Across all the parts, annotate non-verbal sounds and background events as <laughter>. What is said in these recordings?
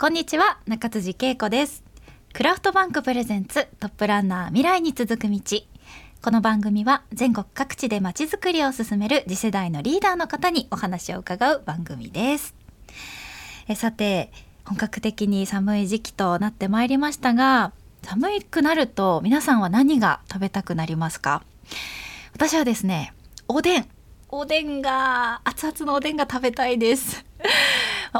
こんにちは中辻恵子です。クラフトバンクプレゼンツトップランナー未来に続く道。この番組は全国各地でまちづくりを進める次世代のリーダーの方にお話を伺う番組です。えさて本格的に寒い時期となってまいりましたが寒くなると皆さんは何が食べたくなりますか？私はですねおでん。おでんが熱々のおでんが食べたいです。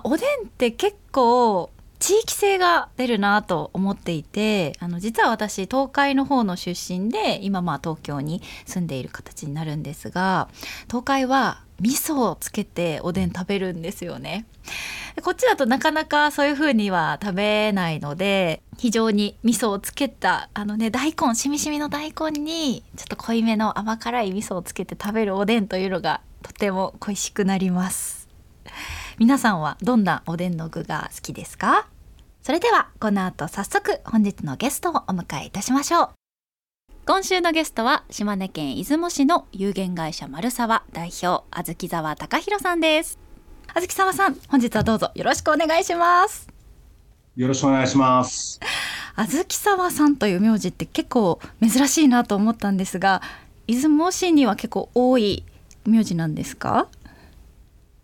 おでんって結構地域性が出るなと思っていてあの実は私東海の方の出身で今まあ東京に住んでいる形になるんですが東海は味噌をつけておでん食べるんですよね。こっちだとなかなかそういう風には食べないので非常に味噌をつけたあのね大根しみしみの大根にちょっと濃いめの甘辛い味噌をつけて食べるおでんというのがとても恋しくなります。皆さんはどんなおでんの具が好きですか？それではこの後早速本日のゲストをお迎えいたしましょう。今週のゲストは島根県出雲市の有限会社丸沢代表あずき沢隆弘さんです。あずき沢さん本日はどうぞよろしくお願いします。よろしくお願いします。あずき沢さんという名字って結構珍しいなと思ったんですが出雲市には結構多い名字なんですか？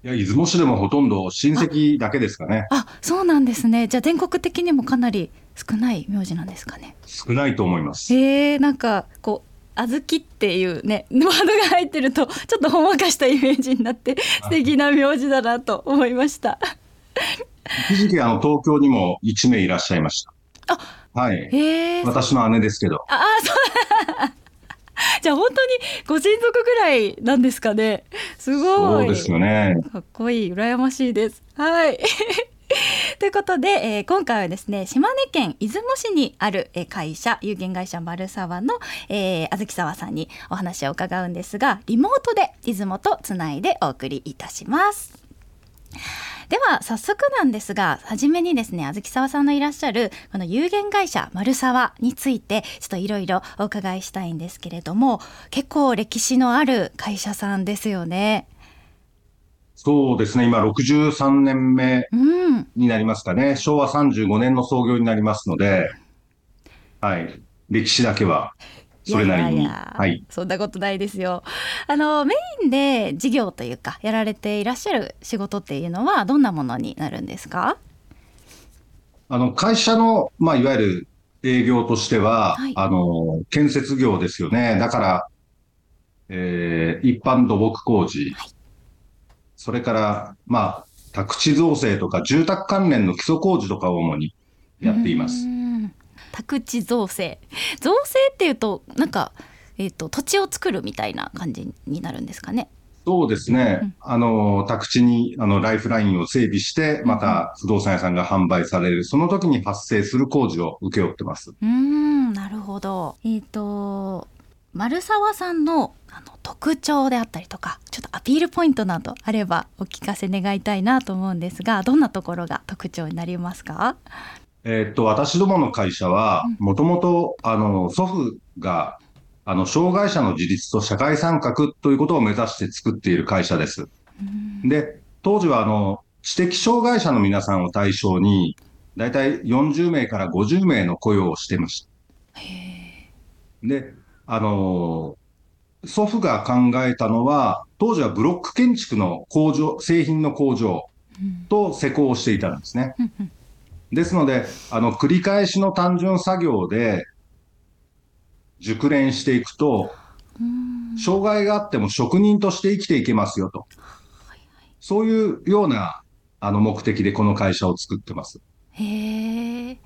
いや、出雲市でもほとんど親戚だけですかね。あ、そうなんですね。じゃあ全国的にもかなり少ない名字なんですかね。少ないと思います。へえ、なんかこう。小豆っていうね <laughs> ワードが入ってるとちょっとほんわかしたイメージになって素敵な名字だなと思いました。一時期あの東京にも一名いらっしゃいました。あ、はい。私の姉ですけど。あ、あそう。じゃあ本当にご親族ぐらいなんですかね。すごい。そうですよね。かっこいい、羨ましいです。はい。<laughs> ということで、えー、今回はですね島根県出雲市にある、えー、会社有限会社丸沢の、えー、あずき沢さんにお話を伺うんですがリモートで出雲とつないでお送りいたします。では早速なんですが初めにですねあずき沢さんのいらっしゃるこの有限会社丸沢についてちょっといろいろお伺いしたいんですけれども結構歴史のある会社さんですよね。そうですね、今63年目になりますかね、うん、昭和35年の創業になりますので、はい、歴史だけはそれなりに。いやいやはい。そんなことないですよ。あの、メインで事業というか、やられていらっしゃる仕事っていうのは、どんなものになるんですか？あの、会社の、まあ、いわゆる営業としては、はい、あの、建設業ですよね。だから、えー、一般土木工事、はい、それから、まあ、宅地造成とか住宅関連の基礎工事とかを主にやっています。宅地造成造成っていうとなんか、えーと、土地を作るみたいな感じになるんですかね。そうですね。うん、あの、宅地に、あの、ライフラインを整備して、また不動産屋さんが販売される、その時に発生する工事を請け負ってます。うん、なるほど。えっ、ー、と、丸沢さんのあの特徴であったりとか、ちょっとアピールポイントなどあればお聞かせ願いたいなと思うんですが、どんなところが特徴になりますか？えー、っと、私どもの会社は、もともと、あの、祖父が、あの、障害者の自立と社会参画ということを目指して作っている会社です。で、当時は、あの、知的障害者の皆さんを対象に、だいたい40名から50名の雇用をしてました。で、あの、祖父が考えたのは、当時はブロック建築の工場、製品の工場と施工をしていたんですね。ですので、あの、繰り返しの単純作業で熟練していくと、障害があっても職人として生きていけますよと。そういうような、あの、目的でこの会社を作ってます。へえ。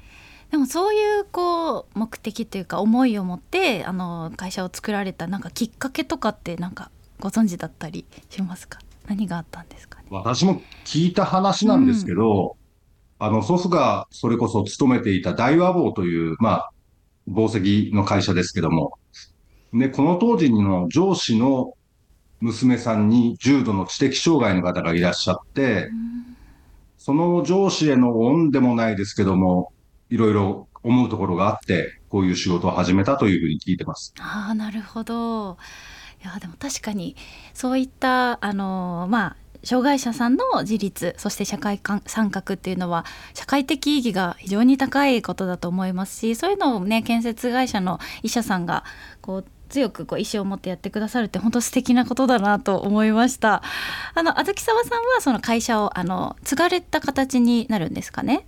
でもそういうこう目的というか思いを持ってあの会社を作られたなんかきっかけとかってなんかご存知だったりしますか？何があったんですかね？私も聞いた話なんですけど、あの、祖父がそれこそ勤めていた大和坊という、まあ、宝石の会社ですけども、で、この当時の上司の娘さんに重度の知的障害の方がいらっしゃって、その上司への恩でもないですけども、いろいろ思うところがあって、こういう仕事を始めたというふうに聞いてます。ああ、なるほど。いや、でも確かに、そういった、あの、まあ、障害者さんの自立そして社会参画っていうのは社会的意義が非常に高いことだと思いますしそういうのをね建設会社の医者さんがこう強くこう意思を持ってやってくださるって本当素敵なことだなと思いました。あのあずき沢さんはその会社をあの継がれた形になるんですかね？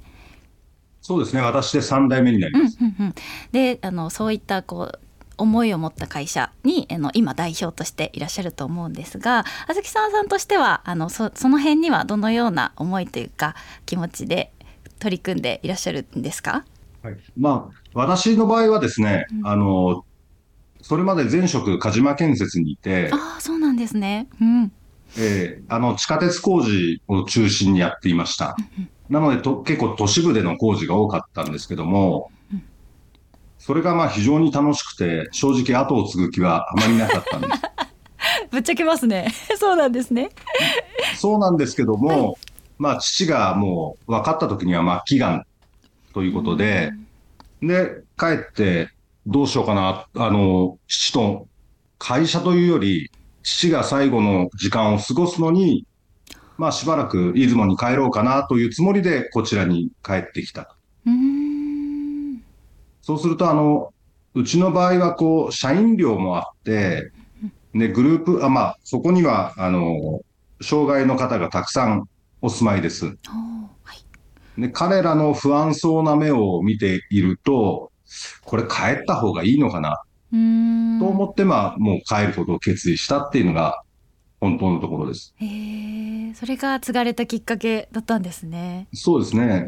そうですね。私で3代目になります、うんうんうん、であのそういったこう思いを持った会社にあの今代表としていらっしゃると思うんですがあずき沢さんとしてはあのそその辺にはどのような思いというか気持ちで取り組んでいらっしゃるんですか、はい、まあ私の場合はですね、うん、あのそれまで前職、鹿島建設にいて、ああ、そうなんですね。うん。えー、あの、地下鉄工事を中心にやっていました。なのでと、結構都市部での工事が多かったんですけども、それがまあ非常に楽しくて、正直後を継ぐ気はあまりなかったんです。<laughs> ぶっちゃけますね。<laughs> そうなんですね。そうなんですけども、まあ父がもう分かった時には末期がんということで、で、帰ってどうしようかな。あの、父と会社というより、父が最後の時間を過ごすのに、まあしばらく出雲に帰ろうかなというつもりでこちらに帰ってきた。そうすると、あの、うちの場合はこう、社員寮もあって、ね、グループ、あ、まあ、そこには、あの、障害の方がたくさんお住まいです。はい、で彼らの不安そうな目を見ていると、これ帰った方がいいのかなと思って、まあ、もう帰ることを決意したっていうのが、本当のところです。へえ、それが継がれたきっかけだったんですね。そうですね。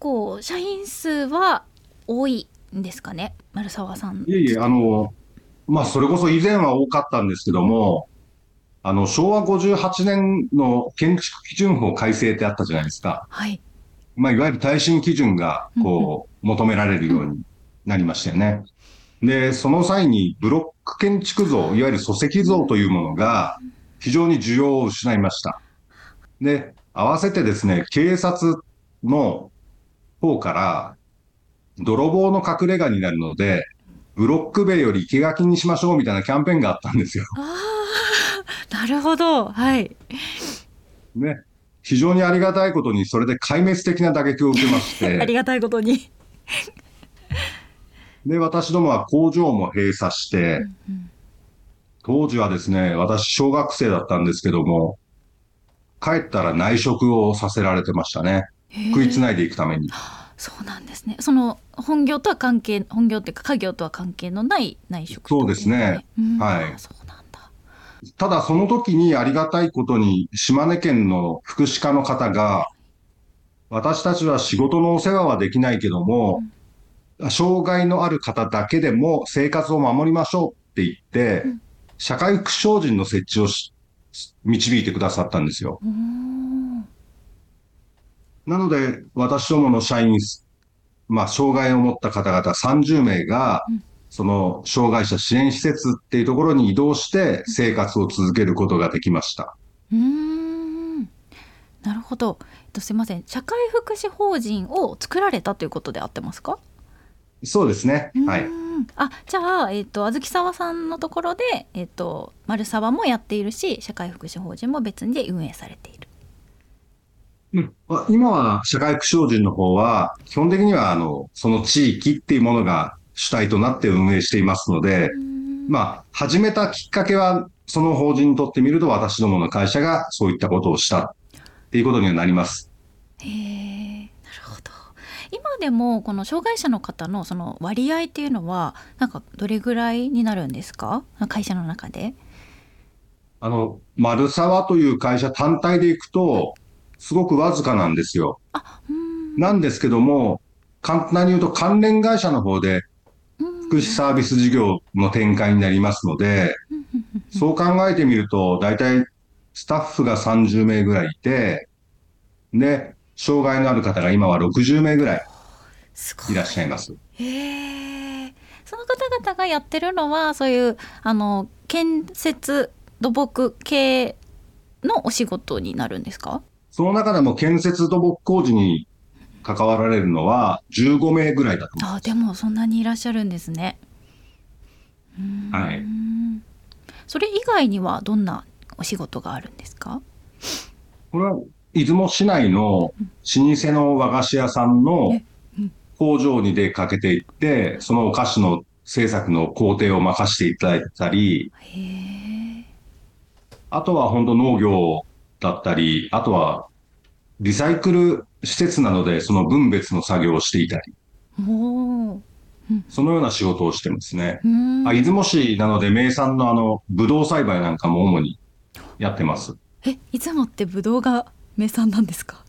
結構社員数は多いんですかね、丸沢さん。いえいえ、あの、まあ、それこそ以前は多かったんですけども、あの、昭和58年の建築基準法改正ってあったじゃないですか。はい。まあ、いわゆる耐震基準が、こう、求められるようになりましたよね。で、その際にブロック建築像、いわゆる礎石像というものが非常に需要を失いました。で、合わせてですね、警察の方から、泥棒の隠れ家になるので、ブロック塀より生垣にしましょうみたいなキャンペーンがあったんですよ。ああ、<laughs> なるほど。はい。ね。非常にありがたいことに、それで壊滅的な打撃を受けまして。<laughs> ありがたいことに <laughs> で、私どもは工場も閉鎖して、当時はですね、私小学生だったんですけども、帰ったら内職をさせられてましたね。食いつないでいくために。そうなんですね。その本業とは関係、本業っていうか家業とは関係のない内職、そうですね。はい。そうなんだ。ただその時にありがたいことに島根県の福祉課の方が、私たちは仕事のお世話はできないけども、うん障害のある方だけでも生活を守りましょうって言って、うん、社会福祉法人の設置を導いてくださったんですよ。なので、私どもの社員、まあ、障害を持った方々30名が、うん、その障害者支援施設っていうところに移動して生活を続けることができました。うんなるほど。すみません。社会福祉法人を作られたということで合ってますか？そうですね。はい。あ、じゃあ、えっ、ー、と、あずきさわさんのところで、えっ、ー、と、丸沢もやっているし、社会福祉法人も別にで運営されている。うん、今は社会福祉法人の方は、基本的には、あの、その地域っていうものが主体となって運営していますので、まあ、始めたきっかけは、その法人にとってみると、私どもの会社がそういったことをしたっていうことにはなります。へえ。今でもこの障害者の方のその割合っていうのはなんかどれぐらいになるんですか？会社の中であの丸沢という会社単体でいくとすごくわずかなんですよ。なんですけども簡単に言うと関連会社の方で福祉サービス事業の展開になりますので、そう考えてみると、大体スタッフが30名ぐらいいて、で、障害のある方が今は60名ぐらいいらっしゃいます。へえ。その方々がやってるのはそういうあの建設土木系のお仕事になるんですか？その中でも建設土木工事に関わられるのは15名ぐらいだと思います。あでもそんなにいらっしゃるんですね。はい。それ以外にはどんなお仕事があるんですか？これは出雲市内の老舗の和菓子屋さんの工場に出かけていって、そのお菓子の制作の工程を任せていただいたり、あとは本当農業だったり、あとはリサイクル施設なのでその分別の作業をしていたり。そのような仕事をしてますね。あ出雲市なので名産のあの、ブドウ栽培なんかも主にやってます。え、出雲ってブドウが名産なんですか？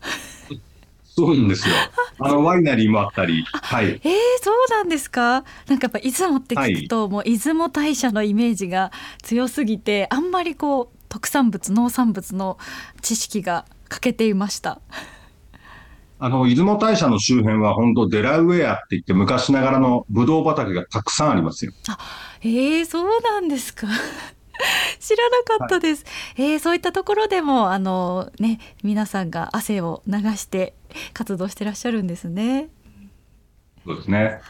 そうなんですよ。<laughs> あの、ワイナリーもあったり。はい。えー、そうなんですか？なんかやっぱ出雲って聞くと、はい、もう出雲大社のイメージが強すぎて、あんまりこう、特産物、農産物の知識が欠けていました。あの、出雲大社の周辺は本当デラウェアって言って昔ながらのブドウ畑がたくさんありますよ。あ、ええー、そうなんですか。<laughs> 知らなかったです。はい、えー、そういったところでもあのね皆さんが汗を流して活動してらっしゃるんですね。そうですね。